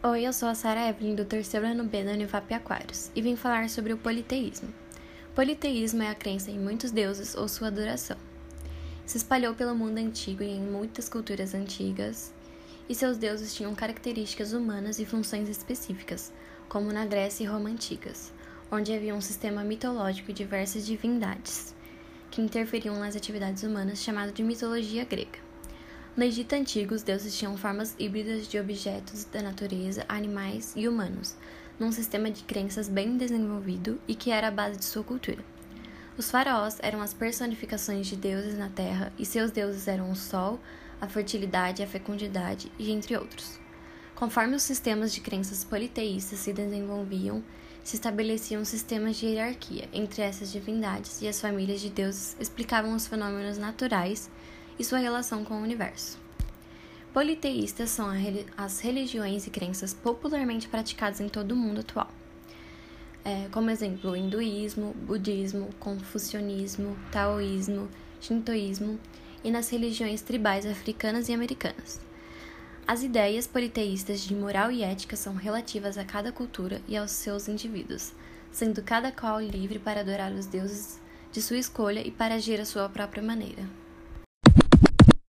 Oi, eu sou a Sara Evelyn do terceiro ano B da Univap Aquários e vim falar sobre o politeísmo. Politeísmo é a crença em muitos deuses ou sua adoração. Se espalhou pelo mundo antigo e em muitas culturas antigas, e seus deuses tinham características humanas e funções específicas, como na Grécia e Roma antigas, onde havia um sistema mitológico e diversas divindades que interferiam nas atividades humanas chamado de mitologia grega. No Egito Antigo, os deuses tinham formas híbridas de objetos da natureza, animais e humanos, num sistema de crenças bem desenvolvido e que era a base de sua cultura. Os faraós eram as personificações de deuses na terra e seus deuses eram o sol, a fertilidade, a fecundidade e entre outros. Conforme os sistemas de crenças politeístas se desenvolviam, se estabeleciam sistemas de hierarquia entre essas divindades e as famílias de deuses explicavam os fenômenos naturais e sua relação com o universo. Politeístas são as religiões e crenças popularmente praticadas em todo o mundo atual. É, como exemplo, o hinduísmo, budismo, confucionismo, taoísmo, shintoísmo e nas religiões tribais africanas e americanas. As ideias politeístas de moral e ética são relativas a cada cultura e aos seus indivíduos, sendo cada qual livre para adorar os deuses de sua escolha e para agir à sua própria maneira.